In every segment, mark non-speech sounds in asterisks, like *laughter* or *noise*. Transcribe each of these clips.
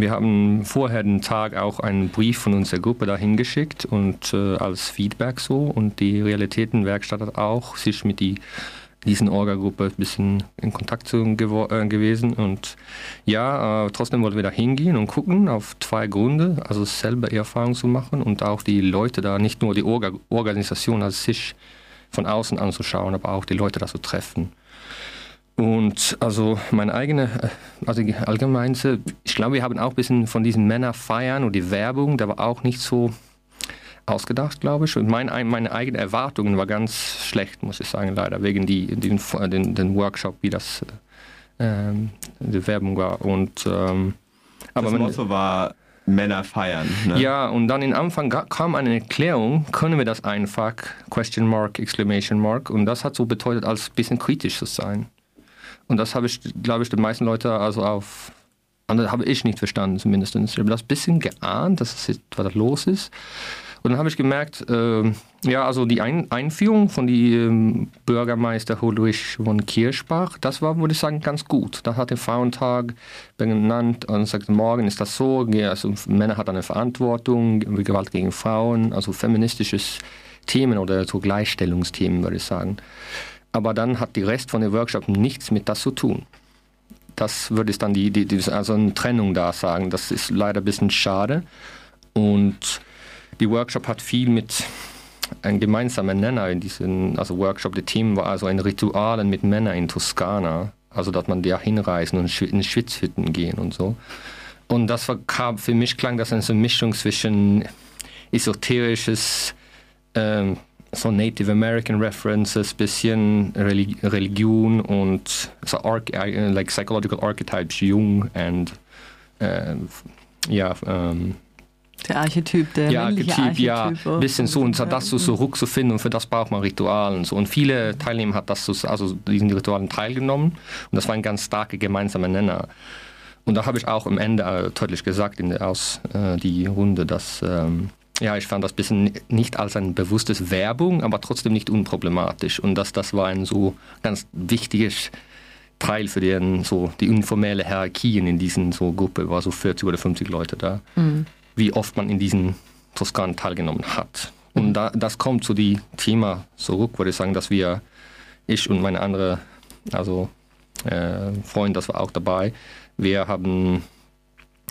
wir haben vorher den Tag auch einen Brief von unserer Gruppe dahin geschickt und äh, als Feedback so und die Realitätenwerkstatt hat auch sich mit die diesen Orga-Gruppe ein bisschen in Kontakt zu, äh, gewesen. Und ja, äh, trotzdem wollten wir da hingehen und gucken auf zwei Gründe. Also selber Erfahrung zu machen und auch die Leute da, nicht nur die Orga Organisation als sich von außen anzuschauen, aber auch die Leute da zu treffen. Und also meine eigene, also allgemeine, ich glaube, wir haben auch ein bisschen von diesen Männer feiern und die Werbung, der war auch nicht so ausgedacht, glaube ich. Und mein, meine eigenen Erwartungen war ganz schlecht, muss ich sagen, leider, wegen die, den, den, den Workshop, wie das ähm, die Werbung war. Und, ähm, aber das Motto war Männer feiern. Ne? Ja, und dann im Anfang kam eine Erklärung, können wir das einfach, Question Mark, Exclamation Mark, und das hat so bedeutet, als ein bisschen kritisch zu sein. Und das habe ich, glaube ich, die meisten Leute also auf, habe ich nicht verstanden zumindest. Ich habe das ein bisschen geahnt, dass es, was los ist. Und dann habe ich gemerkt, äh, ja, also die Ein Einführung von die ähm, Bürgermeister Ulrich von Kirschbach, das war, würde ich sagen, ganz gut. Da hat der Frauentag benannt und sagt, morgen ist das so, also Männer hat eine Verantwortung, Gewalt gegen Frauen, also feministisches Themen oder so Gleichstellungsthemen, würde ich sagen. Aber dann hat die Rest von dem Workshop nichts mit das zu tun. Das würde ich dann die, die, die also eine Trennung da sagen. Das ist leider ein bisschen schade. Und die Workshop hat viel mit einem gemeinsamen Nenner in diesem, also Workshop, das Team war also ein Ritual mit Männern in Toskana. Also, dass man da hinreisen und in Schwitzhütten gehen und so. Und das war, für mich klang das eine Mischung zwischen esoterisches, ähm, so Native American References, bisschen Religion und so Arch äh, like psychological archetypes, Jung und äh, ja, ähm, der Archetyp, der ja, Archetyp, Archetyp, ja, ein bisschen so und das so zurückzufinden und für das braucht man Ritualen so. Und viele Teilnehmer hat das so, also diesen Ritualen teilgenommen und das war ein ganz starker gemeinsamer Nenner. Und da habe ich auch am Ende äh, deutlich gesagt in der aus äh, die Runde, dass ähm, ja, ich fand das ein bisschen nicht als ein bewusstes Werbung, aber trotzdem nicht unproblematisch. Und dass das war ein so ganz wichtiges Teil für den, so die informelle Hierarchien in diesen so Gruppe, war so 40 oder 50 Leute da, mhm. wie oft man in diesen Toskanen teilgenommen hat. Und da, das kommt zu dem Thema zurück, würde ich sagen, dass wir, ich und meine andere, also äh, Freund, das war auch dabei, wir haben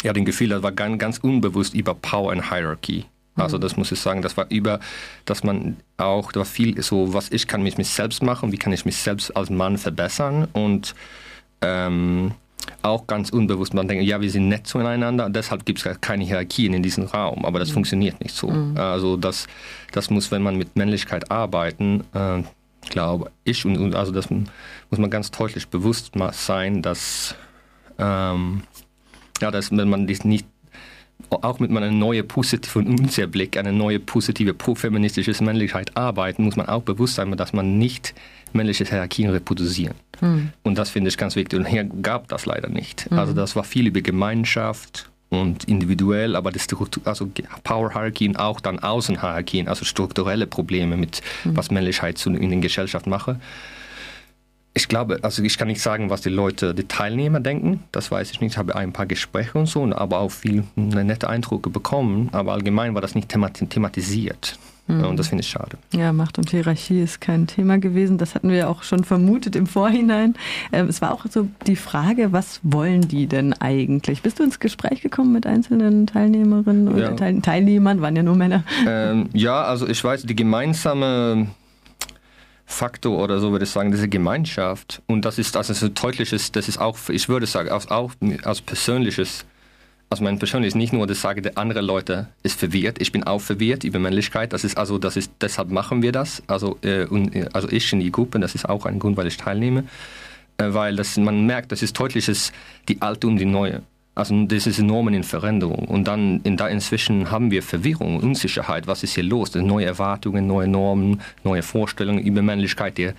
ja den Gefühl, das war ganz, ganz unbewusst über Power and Hierarchy also das muss ich sagen, das war über, dass man auch, da war viel so, was ich kann mit mir selbst machen, wie kann ich mich selbst als Mann verbessern und ähm, auch ganz unbewusst, man denkt, ja, wir sind nett zueinander, deshalb gibt es keine Hierarchien in diesem Raum, aber das mhm. funktioniert nicht so. Mhm. Also das, das muss, wenn man mit Männlichkeit arbeiten, äh, glaube ich, und, und, also das muss man ganz deutlich bewusst sein, dass, ähm, ja, dass wenn man das nicht auch mit einer neuen positiven unser Blick, eine neue positive profeministische Männlichkeit arbeiten, muss man auch bewusst sein, dass man nicht männliche Hierarchien reproduzieren. Hm. Und das finde ich ganz wichtig. Und hier gab das leider nicht. Hm. Also das war viel über Gemeinschaft und individuell, aber das also Power-Hierarchien auch dann Außenhierarchien, also strukturelle Probleme mit hm. was Männlichkeit in der Gesellschaft mache. Ich glaube, also ich kann nicht sagen, was die Leute, die Teilnehmer denken. Das weiß ich nicht. Ich habe ein paar Gespräche und so, aber auch viel nette Eindrücke bekommen. Aber allgemein war das nicht thematisiert. Mhm. Und das finde ich schade. Ja, Macht und Hierarchie ist kein Thema gewesen. Das hatten wir ja auch schon vermutet im Vorhinein. Ähm, es war auch so die Frage, was wollen die denn eigentlich? Bist du ins Gespräch gekommen mit einzelnen Teilnehmerinnen oder ja. Teilnehmern? Waren ja nur Männer. Ähm, ja, also ich weiß, die gemeinsame Faktor oder so würde ich sagen, diese Gemeinschaft. Und das ist also ein deutliches, das ist auch, ich würde sagen, auch, auch als persönliches, also mein persönliches, nicht nur das sage, der andere Leute ist verwirrt, ich bin auch verwirrt über Männlichkeit, das ist also, das ist, deshalb machen wir das, also, äh, und, also ich in die Gruppe, das ist auch ein Grund, weil ich teilnehme, äh, weil das, man merkt, das ist deutliches, die alte und die neue. Also das ist enorm in Veränderung. Und dann in, da inzwischen haben wir Verwirrung, Unsicherheit. Was ist hier los? Neue Erwartungen, neue Normen, neue Vorstellungen über Männlichkeit, die,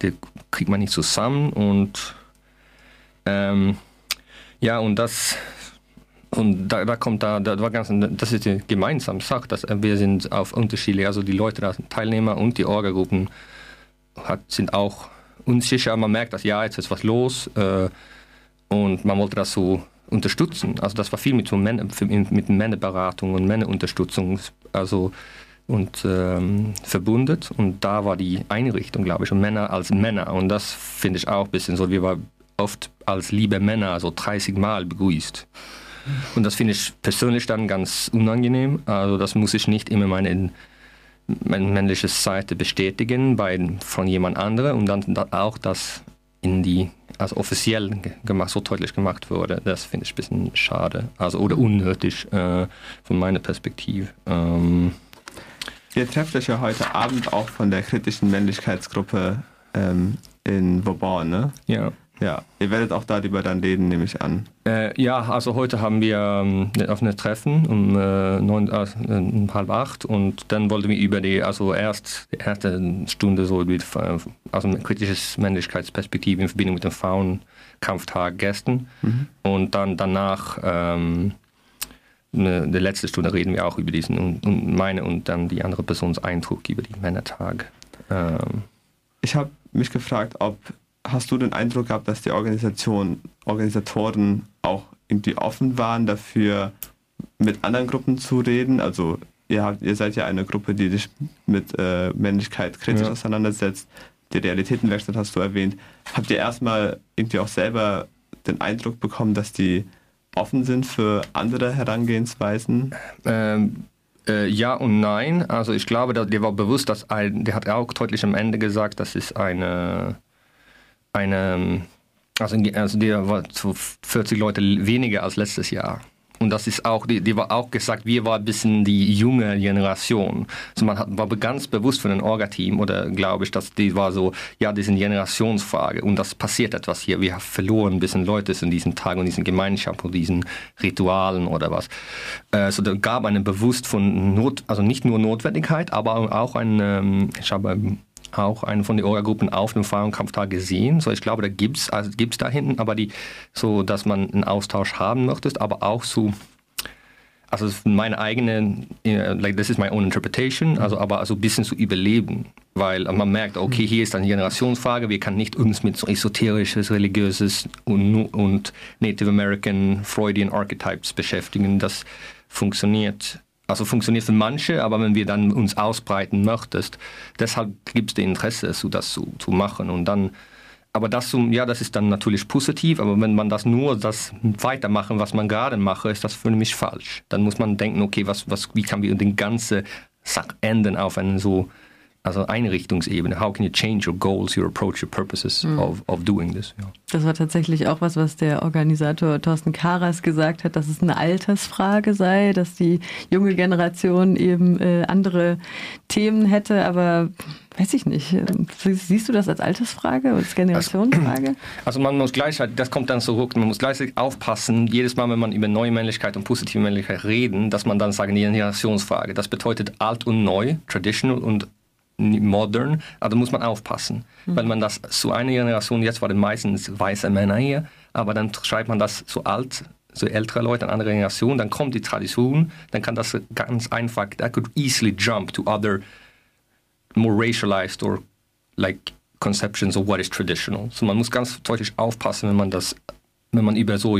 die kriegt man nicht zusammen. Und ähm, ja, und das und da, da kommt da, da war ganz, das ist die gemeinsame Sache, dass wir sind auf unterschiedliche, also die Leute, die Teilnehmer und die Orga-Gruppen sind auch unsicher. Man merkt, dass ja, jetzt ist was los äh, und man wollte das so unterstützen. Also das war viel mit so Männer, mit Männerberatung und Männerunterstützung also und ähm, verbundet und da war die Einrichtung glaube ich und Männer als Männer und das finde ich auch ein bisschen so wie war oft als liebe Männer so 30 Mal begrüßt. Und das finde ich persönlich dann ganz unangenehm. Also das muss ich nicht immer meine mein männliches Seite bestätigen bei von jemand andere und dann auch das in die als offiziell gemacht so deutlich gemacht wurde das finde ich ein bisschen schade. Also oder unnötig äh, von meiner perspektive ähm. Ihr trefft euch ja heute abend auch von der kritischen männlichkeitsgruppe ähm, in Vauban ne? Ja Ja, ihr werdet auch darüber dann reden, nehme ich an. Äh, ja, also heute haben wir ähm, auf eine Treffen um äh, neun, äh, um halb acht und dann wollten wir über die also erst die erste Stunde so mit äh, also ein kritisches Männlichkeitsperspektive in Verbindung mit dem Frauenkampftag gestern mhm. und dann danach ähm, eine, die letzte Stunde reden wir auch über diesen und, und meine und dann die andere Persons Eindruck über die Männertag. Ähm, ich habe mich gefragt, ob hast du den Eindruck gehabt, dass die Organisation Organisatoren auch irgendwie offen waren dafür mit anderen Gruppen zu reden? Also ihr habt ihr seid ja eine Gruppe, die dich mit äh, Männlichkeit kritisch ja. auseinandersetzt. Die Realitätenwerkstatt hast du erwähnt. Habt ihr erstmal irgendwie auch selber den Eindruck bekommen, dass die offen sind für andere Herangehensweisen? Ähm Äh, ja und nein also ich glaube dir war bewusst dass ein der hat auch deutlich am ende gesagt das ist eine eine also, also der war zu 40 leute weniger als letztes jahr. Und das ist auch die die war auch gesagt wir war bisschen die junge generation. So man hat war ganz bewusst von den orgateam oder glaube ich dass die war so ja diesen generationsfrage. Und das passiert etwas hier. Wir haben verloren bisschen leute in diesen tag und diesen gemeinschaft und diesen ritualen oder was. Äh, so da gab einen bewusst von not also nicht nur notwendigkeit aber auch ein ähm, ich habe auch eine von den Orgagruppen auf dem Feierkampftag gesehen. So ich glaube, da gibt es also gibt es da hinten, aber die so dass man einen Austausch haben möchtest, aber auch so also meine eigene like, das ist my own interpretation, also aber also ein bisschen zu überleben, weil man merkt okay, hier ist eine Generationsfrage, wir kann nicht uns mit so esoterisches, religiöses und, und Native American Freudian Archetypes beschäftigen. Das funktioniert also funktioniert für manche aber wenn wir dann uns ausbreiten möchtest deshalb gibt es den interesse so das zu, zu machen. Und dann aber das ja das ist dann natürlich positiv aber wenn man das nur das weitermachen was man gerade mache ist das für mich falsch. Dann muss man denken okay was was wie kann wir den ganze sack enden auf einen so also Einrichtungsebene. How can you change your goals your approach your purposes mm. of, of doing this? Ja. das war tatsächlich auch was was der Organisator Thorsten Karas gesagt hat dass es eine Altersfrage sei dass die junge Generation eben äh, andere Themen hätte. Aber weiß ich nicht. Siehst du das als Altersfrage oder als Generationsfrage? also, *clears throat* also man muss gleich das kommt dann zurück. Man muss gleich aufpassen jedes Mal wenn man über neue Männlichkeit und positive Männlichkeit reden dass man dann sagen die Generationsfrage. Das bedeutet alt und neu traditional und modern aber muss man aufpassen mhm. weil man das so eine generation jetzt war den meistens weiße männer hier aber dann schreibt man das so alt so ältere leute an andere generation dann kommt die tradition dann kann das ganz einfach that could easily jump to other more racialized or like conceptions of what is traditional so man muss ganz deutlich aufpassen wenn man das wenn man über so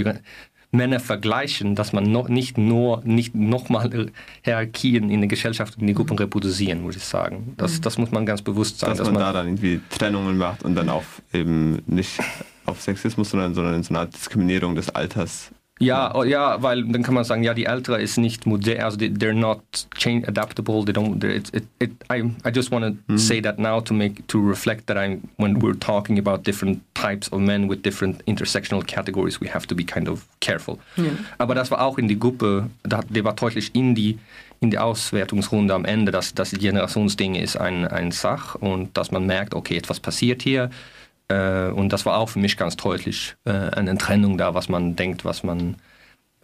Männer vergleichen, dass man noch nicht nur nicht noch mal Hierarchien in der Gesellschaft in die Gruppen reproduzieren muss ich sagen. Das, mhm. das muss man ganz bewusst sein, dass, dass man, man da dann irgendwie Trennungen macht und dann auch eben nicht auf Sexismus, sondern sondern in so einer Diskriminierung des Alters Ja, oh, ja, weil dann kann man sagen ja die ältere ist nicht modern also they're not change adaptable they don't it, it, it, I, I just want to mm. say that now to make to reflect that I'm when we're talking about different types of men with different intersectional categories we have to be kind of careful yeah. aber das war auch in die Gruppe da der war deutlich in die in die Auswertungsrunde am Ende dass das Generationsding ist ein ein Sach und dass man merkt okay etwas passiert hier äh, und das war auch für mich ganz deutlich äh, eine Trennung da was man denkt was man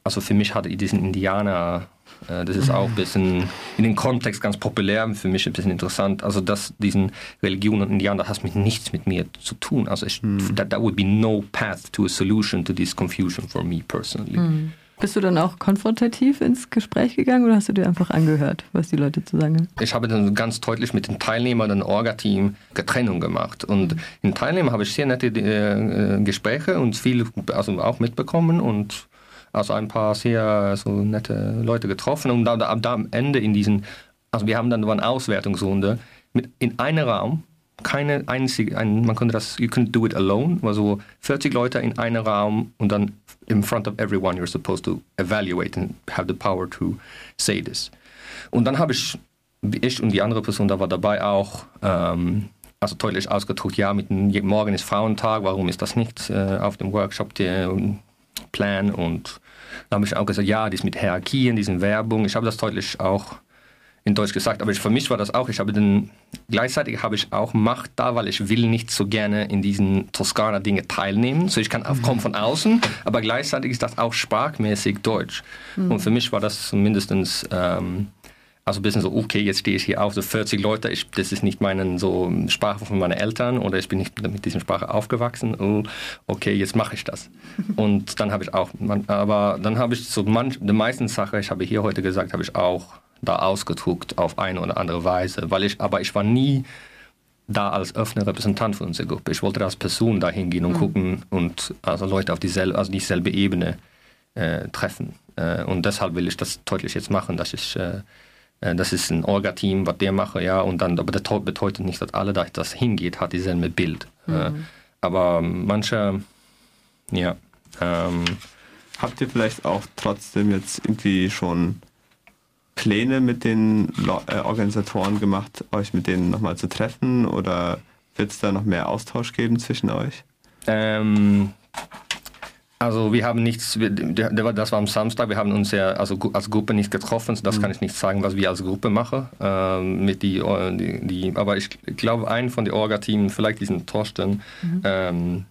also für mich hatte ich diesen indianer äh, das ist auch ein bisschen in den kontext ganz populär für mich ein bisschen interessant also dass diesen religion und indianer hast mich nichts mit mir zu tun also ich, mm. that, that would be no path to a solution to this confusion for me personally mm. Bist du dann auch konfrontativ ins Gespräch gegangen oder hast du dir einfach angehört, was die Leute zu sagen? Ich habe dann ganz deutlich mit den Teilnehmern den Orga-Team Getrennung gemacht. Und mhm. in Teilnehmer habe ich sehr nette äh, Gespräche und viel also auch mitbekommen und also ein paar sehr so nette Leute getroffen und da, da, da am Ende in diesen also wir haben dann eine Auswertungsrunde mit in einem Raum keine einzige ein, man konnte das you couldn't do it alone. War so 40 Leute in einem Raum und dann in front of everyone you're supposed to evaluate and have the power to say this. Und dann habe ich ich und die andere Person da war dabei auch ähm, also deutlich ausgedruckt ja mit morgen ist Frauentag warum ist das nicht äh, auf dem Workshop der um, plan? Und da habe ich auch gesagt ja dies mit Hierarchien diesen Werbung. Ich habe das deutlich auch in Deutsch gesagt aber ich für mich war das auch ich habe den gleichzeitig habe ich auch macht da weil ich will nicht so gerne in diesen Toskana Dinge teilnehmen. So ich kann aufkommen von außen aber gleichzeitig ist das auch sprachmäßig deutsch. Mhm. und für mich war das mindestens ähm, also bisschen so okay jetzt stehe ich hier auf so 40 Leute ich das ist nicht meinen so Sprache von meinen Eltern oder ich bin nicht mit diesem Sprache aufgewachsen. Oh, okay jetzt mache ich das. *laughs* Und dann habe ich auch aber dann habe ich so manch die meisten Sache ich habe hier heute gesagt habe ich auch da ausgedruckt auf eine oder andere Weise weil ich aber ich war nie da als öffne Repräsentant von unserer Gruppe ich wollte als Person dahin gehen und mhm. gucken und also Leute auf dieselbe also dieselbe Ebene äh, treffen äh, und deshalb will ich das deutlich jetzt machen dass ich äh, Äh, das ist ein Orga-Team, was der mache ja und dann aber der Tod bedeutet nicht, dass alle da das hingeht, hat dieselbe Bild. Äh, mhm. Aber manche ja ähm, habt ihr vielleicht auch trotzdem jetzt irgendwie schon Pläne mit den äh, Organisatoren gemacht, euch mit denen noch mal zu treffen oder wird es da noch mehr Austausch geben zwischen euch? Ähm, Also wir haben nichts das war am Samstag wir haben uns ja also als Gruppe nicht getroffen das mhm. kann ich nicht sagen was wir als Gruppe mache äh, mit die, die, die aber ich glaube ein von die Orga Team vielleicht diesen Torsten mhm. ähm,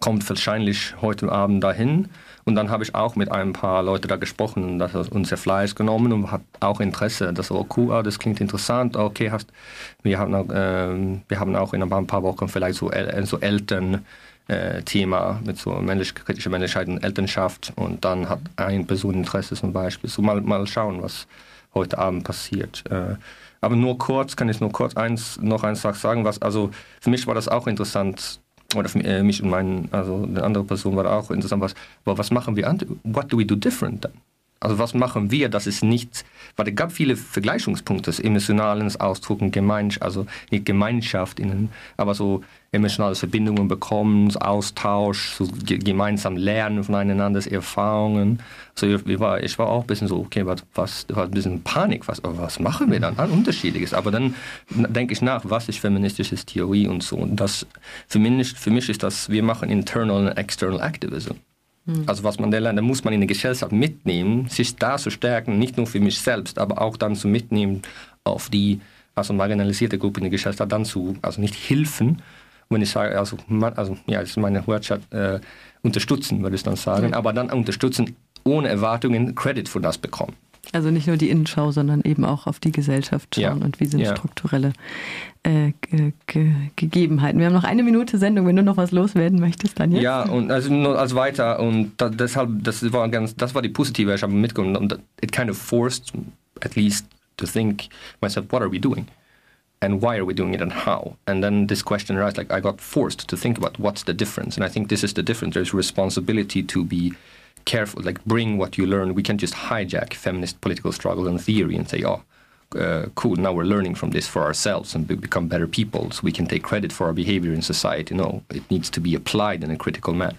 kommt wahrscheinlich heute Abend dahin und dann habe ich auch mit ein paar Leute da gesprochen dass er unser Fleisch genommen und hat auch Interesse. Das war cool ah, das klingt interessant okay hast wir haben auch, äh, wir haben auch in ein paar Wochen vielleicht so, so Eltern Äh, Thema mit so männlich kritische Männlichkeit und Elternschaft. Und dann hat ein Personeninteresse zum Beispiel. So mal mal schauen was heute Abend passiert äh, aber nur kurz kann ich nur kurz eins noch eins sagen was also für mich war das auch interessant oder für äh, mich und meinen also eine andere Person war auch interessant was was machen wir an? What do we do different dann also was machen wir? Das ist nicht weil es gab viele vergleichungspunkte emotionalen ausdrucken gemein also nicht gemeinschaft innen aber so emotionale verbindungen bekommen austausch so gemeinsam lernen von einander erfahrungen. So wie war ich war auch bisschen so okay was was war ein bisschen panik. Was was machen wir dann? An unterschiedliches aber dann denke ich nach was ist feministisches theorie und so. Und das für mich für mich ist das wir machen internal und external activism Hm. Also was man lernt, muss man in der Gesellschaft mitnehmen, sich da zu stärken, nicht nur für mich selbst, aber auch dann zu mitnehmen auf die also marginalisierte Gruppe in der Gesellschaft dann zu also nicht helfen, wenn ich sage also, man, also ja ist meine Wortschat äh, unterstützen würde ich dann sagen, ja. aber dann unterstützen ohne Erwartungen Credit für das bekommen. Also nicht nur die Innenschau, sondern eben auch auf die Gesellschaft schauen ja. und wie sind ja. strukturelle äh, ge ge Gegebenheiten. Wir haben noch eine Minute Sendung, wenn du noch was loswerden möchtest dann jetzt. Ja und also nur als weiter und da, deshalb das war ganz das war die positive ich habe mitgekommen und it kind of forced at least to think myself what are we doing and why are we doing it and how and then this question right like I got forced to think about what's the difference and I think this is the difference there's responsibility to be careful like bring what you learn. We can't just hijack feminist political struggle and theory and say oh uh, cool now we're learning from this for ourselves and become better people so we can take credit for our behavior in society. No it needs to be applied in a critical manner